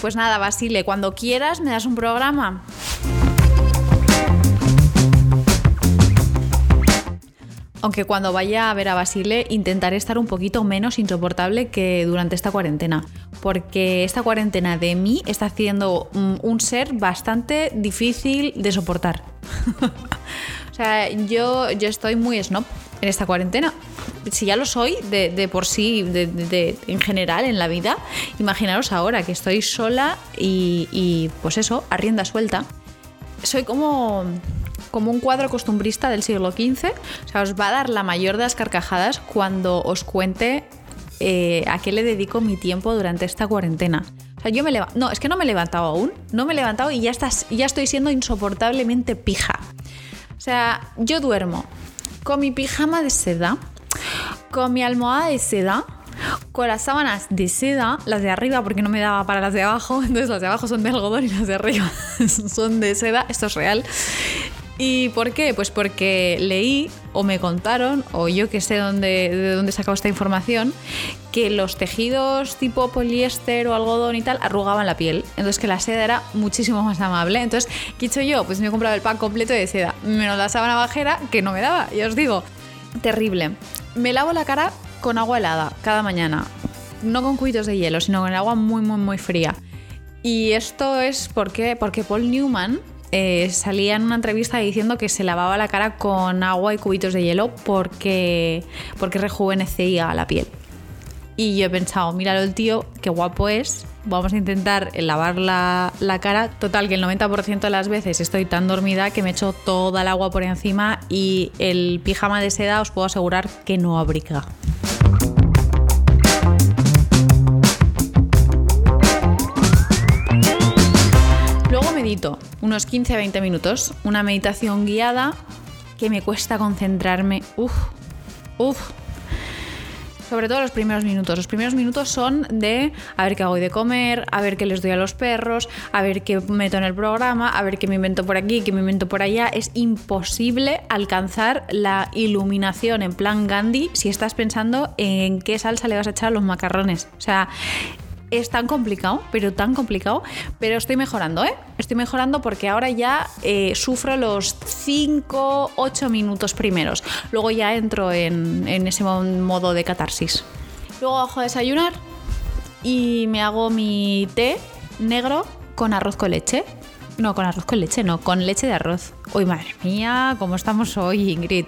Pues nada, Basile, cuando quieras me das un programa. Aunque cuando vaya a ver a Basile intentaré estar un poquito menos insoportable que durante esta cuarentena. Porque esta cuarentena de mí está haciendo un ser bastante difícil de soportar. o sea, yo, yo estoy muy snob en esta cuarentena. Si ya lo soy de, por sí, de, en general en la vida, imaginaros ahora que estoy sola y, pues eso, a rienda suelta. Soy como como un cuadro costumbrista del siglo XV. O sea, os va a dar la mayor de las carcajadas cuando os cuente eh, a qué le dedico mi tiempo durante esta cuarentena. O sea, yo me levanto. No, es que no me he levantado aún. No me he levantado y ya, estás, ya estoy siendo insoportablemente pija. O sea, yo duermo con mi pijama de seda, con mi almohada de seda, con las sábanas de seda, las de arriba porque no me daba para las de abajo, entonces las de abajo son de algodón y las de arriba son de seda, esto es real. ¿Y por qué? Pues porque leí o me contaron, o yo que sé dónde, de dónde he sacado esta información, que los tejidos tipo poliéster o algodón y tal arrugaban la piel. Entonces que la seda era muchísimo más amable. Entonces, ¿qué he hecho yo? Pues me he comprado el pack completo de seda, menos la sábana bajera que no me daba. Y os digo, terrible. Me lavo la cara con agua helada cada mañana. No con cubitos de hielo, sino con agua muy, muy, muy fría. Y esto es porque, porque Paul Newman, eh, salía en una entrevista diciendo que se lavaba la cara con agua y cubitos de hielo porque, porque rejuvenecía la piel. Y yo he pensado, míralo el tío, qué guapo es, vamos a intentar lavar la, la, cara. Total, que el 90% de las veces estoy tan dormida que me echo toda el agua por encima y el pijama de seda os puedo asegurar que no abriga. unos 15 a 20 minutos, una meditación guiada que me cuesta concentrarme. Uf, uf. Sobre todo los primeros minutos. Los primeros minutos son de a ver qué hago de comer, a ver qué les doy a los perros, a ver qué meto en el programa, a ver qué me invento por aquí, qué me invento por allá. Es imposible alcanzar la iluminación en plan Gandhi si estás pensando en qué salsa le vas a echar a los macarrones. O sea, es tan complicado, pero tan complicado, pero estoy mejorando, ¿eh? Estoy mejorando porque ahora ya eh, sufro los 5, 8 minutos primeros. Luego ya entro en, en ese modo de catarsis. Luego bajo a desayunar y me hago mi té negro con arroz con leche. No, con arroz con leche, no, con leche de arroz. Uy, madre mía, ¿cómo estamos hoy, Ingrid?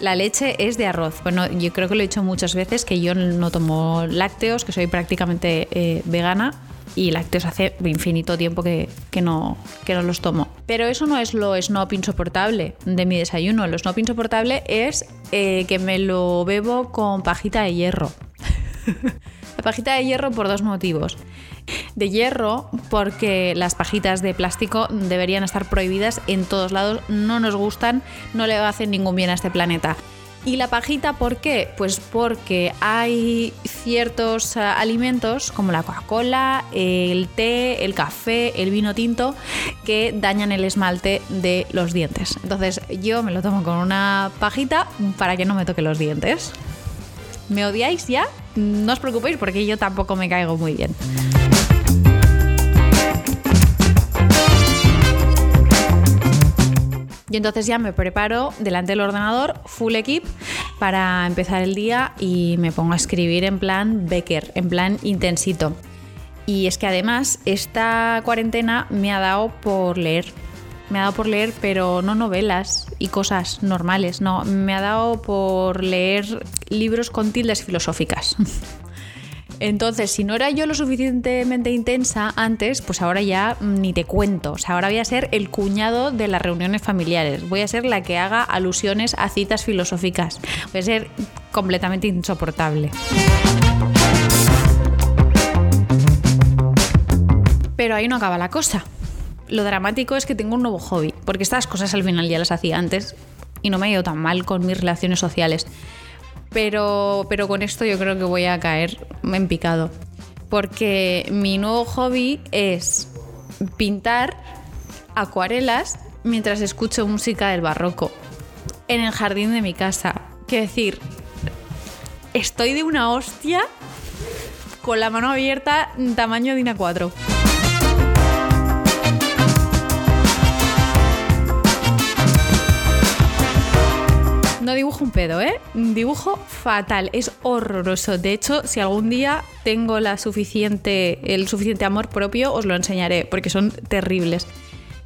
La leche es de arroz. Bueno, yo creo que lo he dicho muchas veces que yo no tomo lácteos, que soy prácticamente eh, vegana y lácteos hace infinito tiempo que, no, que no los tomo. Pero eso no es lo snob insoportable de mi desayuno. Lo snob insoportable es eh, que me lo bebo con pajita de hierro. La pajita de hierro por dos motivos de hierro porque las pajitas de plástico deberían estar prohibidas en todos lados, no nos gustan, no le hacen ningún bien a este planeta. ¿Y la pajita por qué? Pues porque hay ciertos eh, alimentos como la Coca-Cola, el té, el café, el vino tinto que dañan el esmalte de los dientes. Entonces yo me lo tomo con una pajita para que no me toque los dientes. ¿Me odiáis ya? No os preocupéis porque yo tampoco me caigo muy bien. Y entonces ya me preparo delante del ordenador, full equip, para empezar el día y me pongo a escribir en plan Becker, en plan intensito. Y es que además esta cuarentena me ha dado por leer. Me ha dado por leer, pero no novelas y cosas normales, no. Me ha dado por leer libros con tildes filosóficas. Entonces, si no era yo lo suficientemente intensa antes, pues ahora ya ni te cuento. O sea, ahora voy a ser el cuñado de las reuniones familiares. Voy a ser la que haga alusiones a citas filosóficas. Voy a ser completamente insoportable. Pero ahí no acaba la cosa. Lo dramático es que tengo un nuevo hobby, porque estas cosas al final ya las hacía antes y no me ha ido tan mal con mis relaciones sociales. Pero, pero con esto yo creo que voy a caer en picado. Porque mi nuevo hobby es pintar acuarelas mientras escucho música del barroco en el jardín de mi casa. Quiero decir, estoy de una hostia con la mano abierta tamaño de una 4. Dibujo un pedo, ¿eh? Dibujo fatal, es horroroso. De hecho, si algún día tengo la suficiente, el suficiente amor propio, os lo enseñaré, porque son terribles.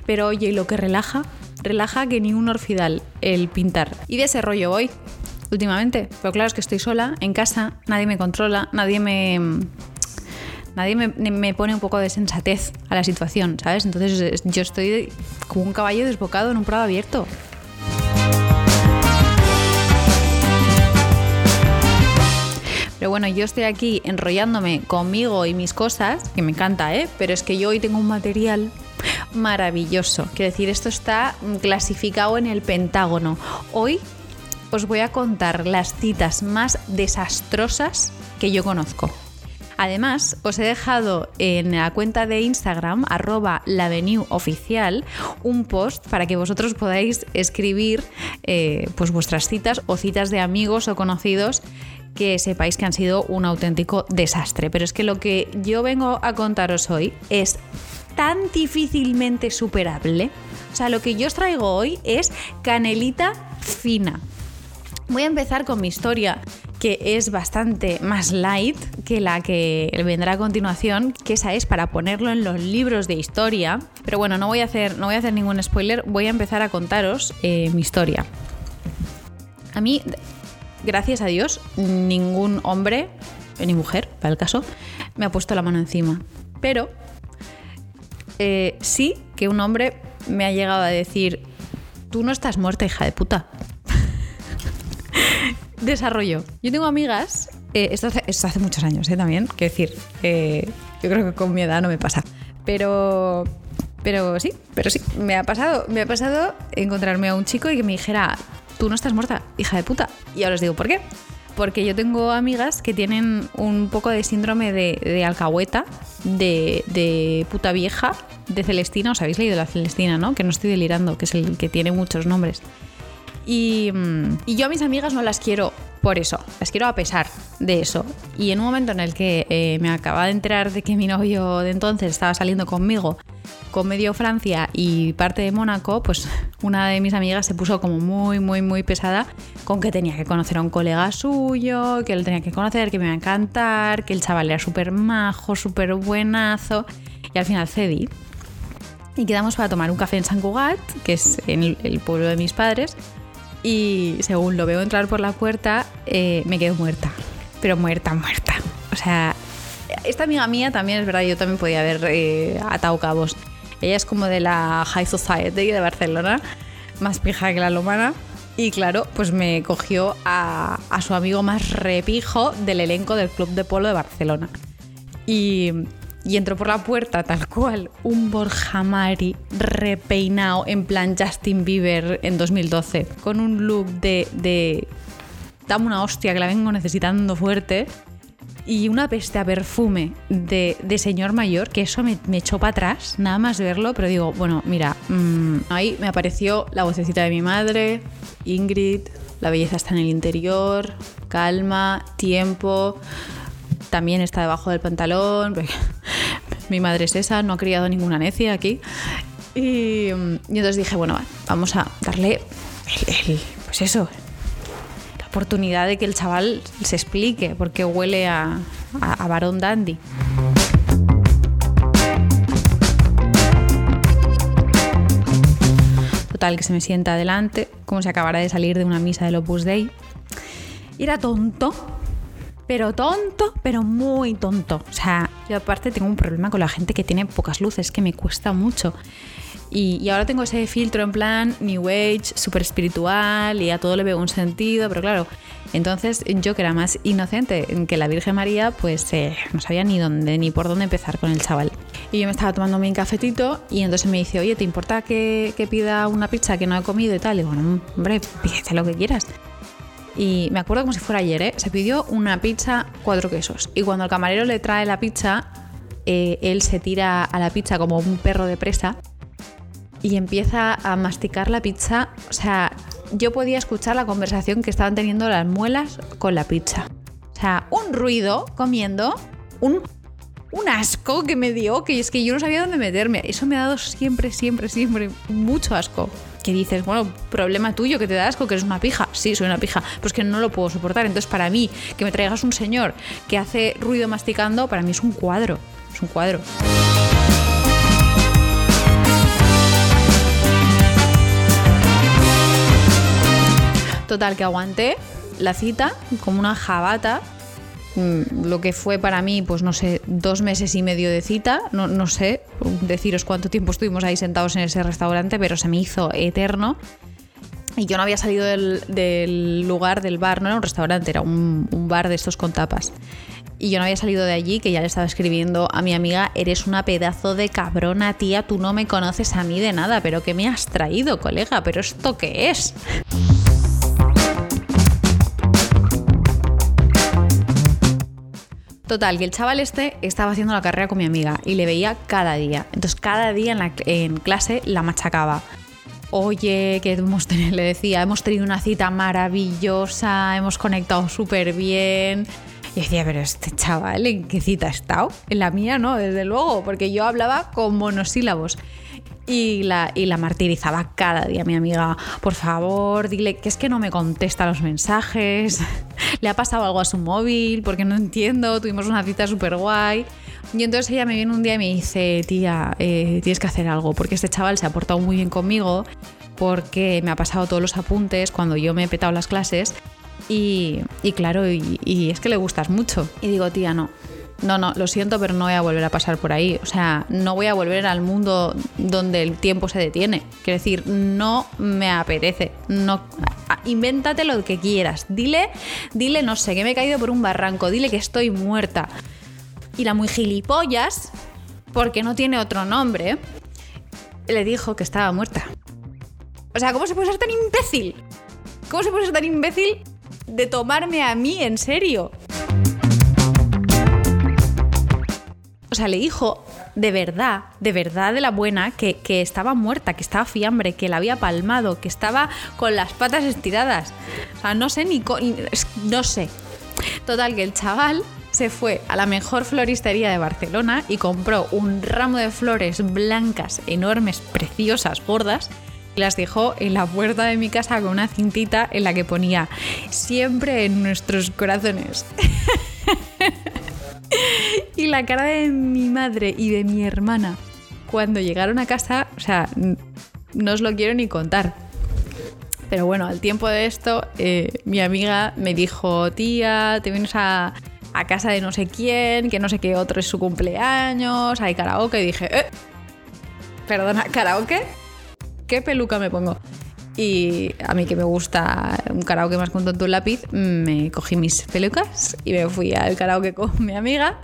Pero oye, lo que relaja, relaja que ni un orfidal el pintar. Y de ese rollo voy últimamente. Pero claro, es que estoy sola, en casa, nadie me controla, nadie me. Nadie me pone un poco de sensatez a la situación, ¿sabes? Entonces yo estoy como un caballo desbocado en un prado abierto. Pero bueno, yo estoy aquí enrollándome conmigo y mis cosas, que me encanta, ¿eh? Pero es que yo hoy tengo un material maravilloso. Quiero decir, esto está clasificado en el Pentágono. Hoy os voy a contar las citas más desastrosas que yo conozco. Además, os he dejado en la cuenta de Instagram, arroba oficial, un post para que vosotros podáis escribir eh, pues vuestras citas o citas de amigos o conocidos que sepáis que han sido un auténtico desastre. Pero es que lo que yo vengo a contaros hoy es tan difícilmente superable. O sea, lo que yo os traigo hoy es canelita fina. Voy a empezar con mi historia, que es bastante más light que la que vendrá a continuación, que esa es para ponerlo en los libros de historia. Pero bueno, no voy a hacer, no voy a hacer ningún spoiler, voy a empezar a contaros eh, mi historia. A mí, gracias a Dios, ningún hombre, ni mujer, para el caso, me ha puesto la mano encima. Pero eh, sí que un hombre me ha llegado a decir, tú no estás muerta, hija de puta. Desarrollo. Yo tengo amigas, eh, esto, hace, muchos años ¿eh? también, quiero decir, yo creo que con mi edad no me pasa, pero, pero sí, pero sí, me ha pasado, me ha pasado encontrarme a un chico y que me dijera, tú no estás muerta, hija de puta. Y ahora os digo, ¿por qué? Porque yo tengo amigas que tienen un poco de síndrome de, alcahueta, de, puta vieja, de Celestina. Os habéis leído la Celestina, ¿no? Que no estoy delirando, que es el que tiene muchos nombres. Y, yo a mis amigas no las quiero por eso, las quiero a pesar de eso. Y en un momento en el que eh, me acaba de enterar de que mi novio de entonces estaba saliendo conmigo con medio Francia y parte de Mónaco, pues una de mis amigas se puso como muy, muy, muy pesada con que tenía que conocer a un colega suyo, que él tenía que conocer, que me iba a encantar, que el chaval era súper majo, súper buenazo. Y al final cedí. Y quedamos para tomar un café en San Cugat, que es en el, pueblo de mis padres. Y según lo veo entrar por la puerta, eh, me quedo muerta. Pero muerta, muerta. O sea, esta amiga mía también es verdad, yo también podía haber eh, atado cabos. Ella es como de la High Society de Barcelona, más pija que la lomana. Y claro, pues me cogió a, su amigo más repijo del elenco del Club de Polo de Barcelona. Y, entró por la puerta tal cual un Borja Mari repeinado en plan Justin Bieber en 2012, con un look de, de dame una hostia que la vengo necesitando fuerte y una peste a perfume de, señor mayor, que eso me, echó para atrás, nada más verlo, pero digo, bueno, mira, mm, ahí me apareció la vocecita de mi madre, Ingrid, la belleza está en el interior, calma, tiempo, también está debajo del pantalón, mi madre es esa, no ha criado ninguna necia aquí. Y, entonces dije, bueno, vamos a darle pues eso, oportunidad de que el chaval se explique porque huele a, a, varón dandy. Total, que se me sienta adelante, como si acabara de salir de una misa del Opus Dei. Y era tonto, pero tonto, pero muy tonto. O sea, yo aparte tengo un problema con la gente que tiene pocas luces, que me cuesta mucho. Y, ahora tengo ese filtro en plan New Age, súper espiritual y a todo le veo un sentido, pero claro, entonces yo que era más inocente que la Virgen María, pues eh, no sabía ni dónde ni por dónde empezar con el chaval. Y yo me estaba tomando mi cafetito y entonces me dice, oye, ¿te importa que, pida una pizza que no he comido y tal? Y bueno, hombre, pídete lo que quieras. Y me acuerdo como si fuera ayer, ¿eh? Se pidió una pizza, cuatro quesos. Y cuando el camarero le trae la pizza, eh, él se tira a la pizza como un perro de presa y empieza a masticar la pizza. O sea, yo podía escuchar la conversación que estaban teniendo las muelas con la pizza. O sea, un ruido comiendo, un un asco que me dio, que es que yo no sabía dónde meterme. Eso me ha dado siempre, siempre, siempre mucho asco. Que dices, bueno, problema tuyo, que te da asco, que eres una pija. Sí, soy una pija, pues que no lo puedo soportar. Entonces, para mí, que me traigas un señor que hace ruido masticando, para mí es un cuadro. Es un cuadro. Total, que aguanté la cita como una jabata Mm, lo que fue para mí, pues no sé, dos meses y medio de cita, no, no sé deciros cuánto tiempo estuvimos ahí sentados en ese restaurante, pero se me hizo eterno. Y yo no había salido del, lugar, del bar, no era un restaurante, era un, un bar de estos con tapas. Y yo no había salido de allí, que ya le estaba escribiendo a mi amiga, eres una pedazo de cabrona, tía, tú no me conoces a mí de nada, pero ¿qué me has traído, colega? ¿Pero esto qué es? Total, que el chaval este estaba haciendo la carrera con mi amiga y le veía cada día. Entonces cada día en, clase la machacaba. Oye, que hemos tenido, le decía, hemos tenido una cita maravillosa, hemos conectado súper bien. Y decía, pero este chaval, ¿en qué cita ha estado? En la mía no, desde luego, porque yo hablaba con monosílabos. Y la, y la martirizaba cada día, mi amiga. Por favor, dile que es que no me contesta los mensajes. Le ha pasado algo a su móvil, porque no entiendo. Tuvimos una cita súper guay. Y entonces ella me viene un día y me dice, tía, eh, tienes que hacer algo, porque este chaval se ha portado muy bien conmigo, porque me ha pasado todos los apuntes cuando yo me he petado las clases. Y, claro, y, y es que le gustas mucho. Y digo, tía, no, no, no, lo siento, pero no voy a volver a pasar por ahí. O sea, no voy a volver al mundo donde el tiempo se detiene. Quiero decir, no me apetece. No, invéntate lo que quieras. Dile, dile, no sé, que me he caído por un barranco. Dile que estoy muerta. Y la muy gilipollas, porque no tiene otro nombre, le dijo que estaba muerta. O sea, ¿cómo se puede ser tan imbécil? ¿Cómo se puede ser tan imbécil de tomarme a mí en serio? Sea, le dijo de verdad, de verdad de la buena, que, estaba muerta, que estaba fiambre, que la había palmado, que estaba con las patas estiradas. O sea, no sé ni... No sé. Total, que el chaval se fue a la mejor floristería de Barcelona y compró un ramo de flores blancas, enormes, preciosas, gordas, y las dejó en la puerta de mi casa con una cintita en la que ponía siempre en nuestros corazones. y la cara de mi madre y de mi hermana cuando llegaron a casa, o sea, no os lo quiero ni contar. Pero bueno, al tiempo de esto, eh, mi amiga me dijo, tía, te vienes a, casa de no sé quién, que no sé qué otro es su cumpleaños, hay karaoke. Y dije, eh, perdona, ¿karaoke? ¿Qué peluca me pongo? Y a mí que me gusta un karaoke más con tonto un lápiz, me cogí mis pelucas y me fui al karaoke con mi amiga.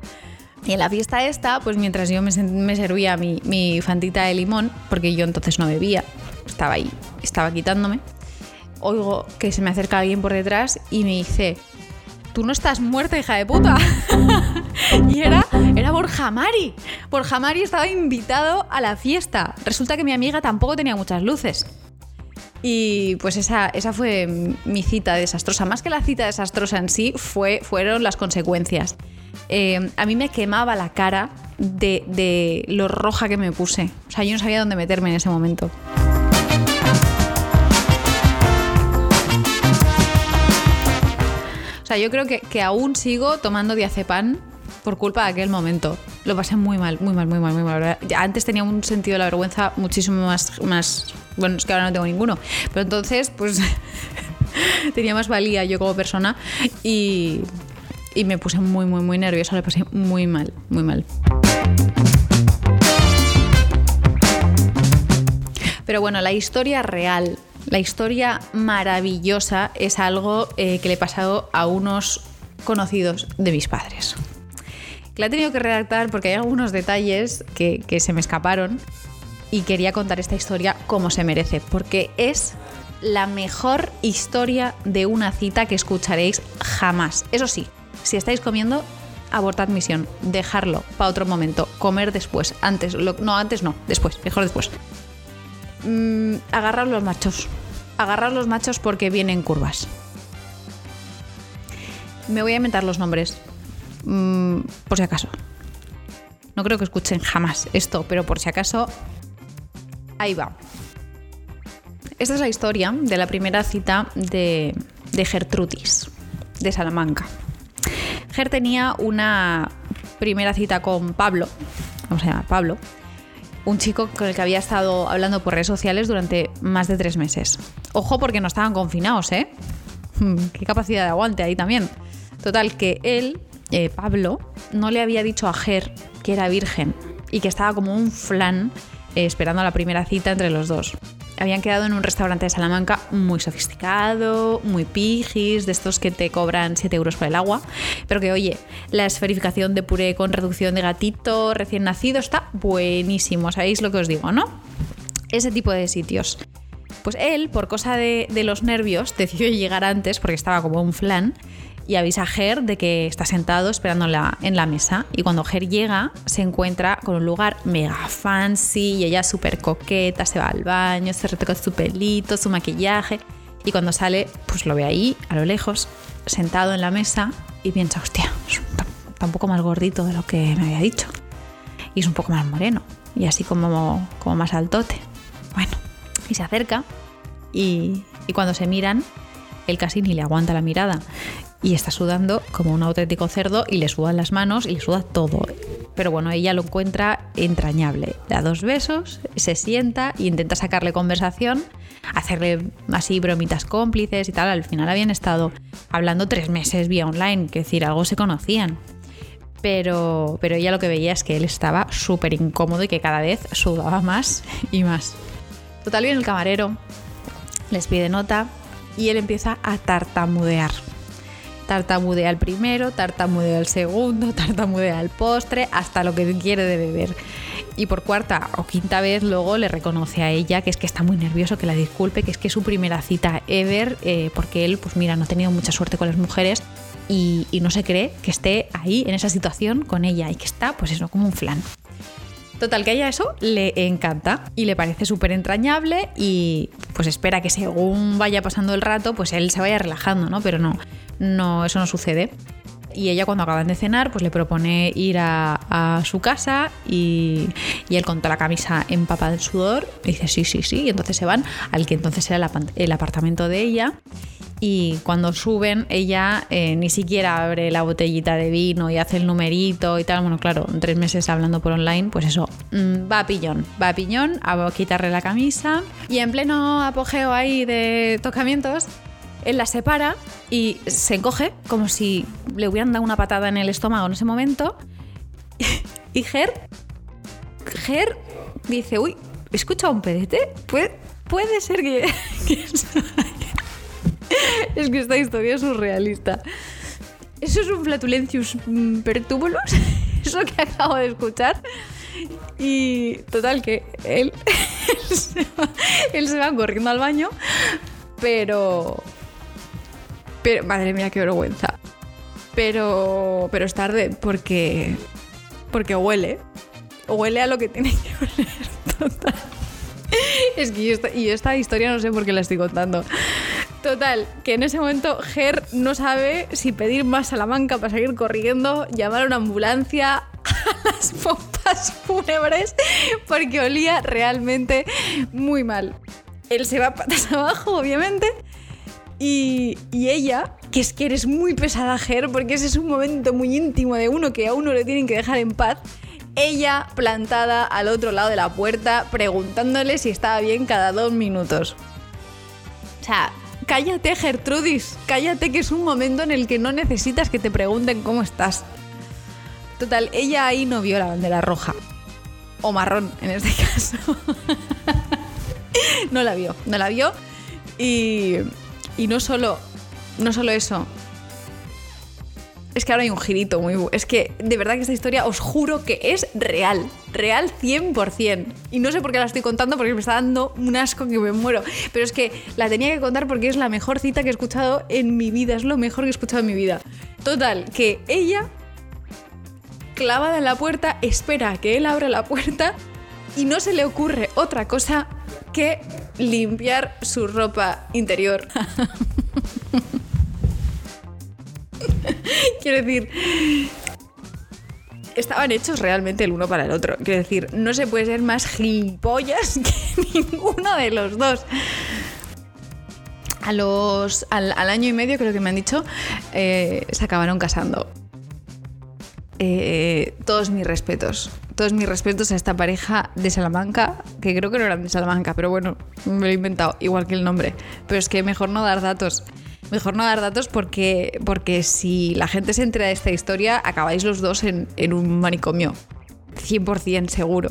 Y en la fiesta esta, pues mientras yo me, servía mi, mi, fantita de limón, porque yo entonces no bebía, estaba ahí, estaba quitándome, oigo que se me acerca alguien por detrás y me dice, tú no estás muerta, hija de puta. y era, era Borja Mari. Borja Mari estaba invitado a la fiesta. Resulta que mi amiga tampoco tenía muchas luces. Y pues esa, esa fue mi cita desastrosa. Más que la cita desastrosa en sí, fue, fueron las consecuencias. Eh, a mí me quemaba la cara de, de lo roja que me puse. O sea, yo no sabía dónde meterme en ese momento. O sea, yo creo que, que aún sigo tomando diazepam por culpa de aquel momento. Lo pasé muy mal, muy mal, muy mal, muy mal. Antes tenía un sentido de la vergüenza muchísimo más, más... Bueno, es que ahora no tengo ninguno. Pero entonces, pues... tenía más valía yo como persona y, me puse muy, muy, muy nerviosa. Lo pasé muy mal, muy mal. Pero bueno, la historia real, la historia maravillosa es algo eh, que le he pasado a unos conocidos de mis padres la he tenido que redactar porque hay algunos detalles que, se me escaparon y quería contar esta historia como se merece, porque es la mejor historia de una cita que escucharéis jamás. Eso sí, si estáis comiendo, abortad misión, dejarlo para otro momento, comer después, antes, no, antes no, después, mejor después. Mm, agarrar los machos, agarrar los machos porque vienen curvas. Me voy a inventar los nombres. Mm, por si acaso. No creo que escuchen jamás esto, pero por si acaso, ahí va. Esta es la historia de la primera cita de, Gertrudis, de Salamanca. Ger tenía una primera cita con Pablo, ¿cómo se llama? Pablo, un chico con el que había estado hablando por redes sociales durante más de tres meses. Ojo porque no estaban confinados, ¿eh? Qué capacidad de aguante ahí también. Total, que él, eh, Pablo, no le había dicho a Ger que era virgen y que estaba como un flan eh, esperando la primera cita entre los dos habían quedado en un restaurante de Salamanca muy sofisticado, muy pijis, de estos que te cobran 7 euros por el agua, pero que oye, la esferificación de puré con reducción de gatito recién nacido está buenísimo, ¿sabéis lo que os digo, no? Ese tipo de sitios. Pues él, por cosa de, de los nervios, decidió llegar antes porque estaba como un flan y avisa a Ger de que está sentado esperando en la, mesa. Y cuando Ger llega, se encuentra con un lugar mega fancy y ella súper coqueta, se va al baño, se retoca su pelito, su maquillaje. Y cuando sale, pues lo ve ahí, a lo lejos, sentado en la mesa y piensa, hostia, está un poco más gordito de lo que me había dicho. Y es un poco más moreno y así como, como más altote. Bueno, y se acerca y, y cuando se miran, él casi ni le aguanta la mirada y está sudando como un auténtico cerdo y le sudan las manos y le suda todo. Pero bueno, ella lo encuentra entrañable. Da dos besos, se sienta e intenta sacarle conversación, hacerle así bromitas cómplices y tal. Al final habían estado hablando tres meses vía online, que decir, algo se conocían. Pero, pero ella lo que veía es que él estaba súper incómodo y que cada vez sudaba más y más. Total, viene el camarero, les pide nota y él empieza a tartamudear tartamudea el primero, tartamudea el segundo, tartamudea el postre, hasta lo que quiere de beber. Y por cuarta o quinta vez luego le reconoce a ella que es que está muy nervioso, que la disculpe, que es que es su primera cita ever, eh, porque él, pues mira, no ha tenido mucha suerte con las mujeres y, y no se cree que esté ahí en esa situación con ella y que está, pues eso, como un flan. Total, que a ella eso le encanta y le parece súper entrañable y pues espera que según vaya pasando el rato, pues él se vaya relajando, ¿no? Pero no, no, eso no sucede. Y ella cuando acaban de cenar, pues le propone ir a, su casa y, él con toda la camisa empapada del sudor dice sí, sí, sí. Y entonces se van al que entonces era el, apartamento de ella. Y cuando suben, ella eh, ni siquiera abre la botellita de vino y hace el numerito y tal. Bueno, claro, tres meses hablando por online, pues eso, mm, va a pillón, va a piñón, a quitarle la camisa. Y en pleno apogeo ahí de tocamientos, él la separa y se encoge como si le hubieran dado una patada en el estómago en ese momento. Y Ger, Ger dice, uy, ¿he escuchado un pedete? ¿Puede, puede ser que... es que esta historia es surrealista. ¿Eso es un flatulencius pertúbulos? Eso que acabo de escuchar. Y total, que él, él se va corriendo al baño, pero pero, madre mía, qué vergüenza. Pero, pero es tarde porque, porque huele. Huele a lo que tiene que oler. Total. Es que yo esta, y esta historia no sé por qué la estoy contando. Total, que en ese momento Ger no sabe si pedir más Salamanca para seguir corriendo, llamar a una ambulancia a las pompas fúnebres, porque olía realmente muy mal. Él se va patas abajo, obviamente, y, ella, que es que eres muy pesada, Ger, porque ese es un momento muy íntimo de uno que a uno le tienen que dejar en paz. Ella plantada al otro lado de la puerta, preguntándole si estaba bien cada dos minutos. O sea, cállate, Gertrudis, cállate que es un momento en el que no necesitas que te pregunten cómo estás. Total, ella ahí no vio la bandera roja. O marrón, en este caso. no la vio, no la vio. Y, y no solo, no solo eso. Es que ahora hay un girito muy... Es que de verdad que esta historia os juro que es real. Real 100%. Y no sé por qué la estoy contando porque me está dando un asco que me muero. Pero es que la tenía que contar porque es la mejor cita que he escuchado en mi vida. Es lo mejor que he escuchado en mi vida. Total, que ella, clavada en la puerta, espera a que él abra la puerta y no se le ocurre otra cosa que limpiar su ropa interior. Quiero decir, estaban hechos realmente el uno para el otro. Quiero decir, no se puede ser más gilipollas que ninguno de los dos. A los, al, año y medio, creo que me han dicho, eh, se acabaron casando. Eh, todos mis respetos. Todos mis respetos a esta pareja de Salamanca, que creo que no eran de Salamanca, pero bueno, me lo he inventado, igual que el nombre. Pero es que mejor no dar datos. Mejor no dar datos porque, porque si la gente se entera de esta historia, acabáis los dos en, en un manicomio. 100% seguro.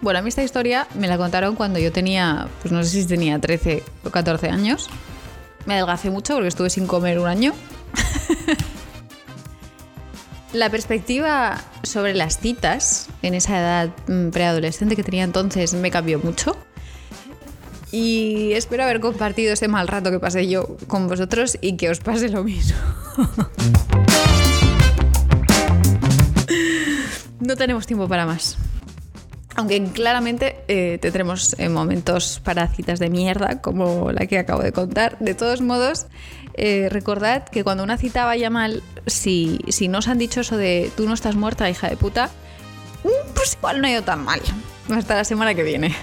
Bueno, a mí esta historia me la contaron cuando yo tenía, pues no sé si tenía 13 o 14 años. Me adelgacé mucho porque estuve sin comer un año. La perspectiva sobre las citas en esa edad mm, preadolescente que tenía entonces me cambió mucho. Y espero haber compartido este mal rato que pasé yo con vosotros y que os pase lo mismo. no tenemos tiempo para más. Aunque claramente eh, tendremos eh, momentos para citas de mierda, como la que acabo de contar. De todos modos, eh, recordad que cuando una cita vaya mal, si, si no os han dicho eso de tú no estás muerta, hija de puta, mm, pues igual no ha ido tan mal. Hasta la semana que viene.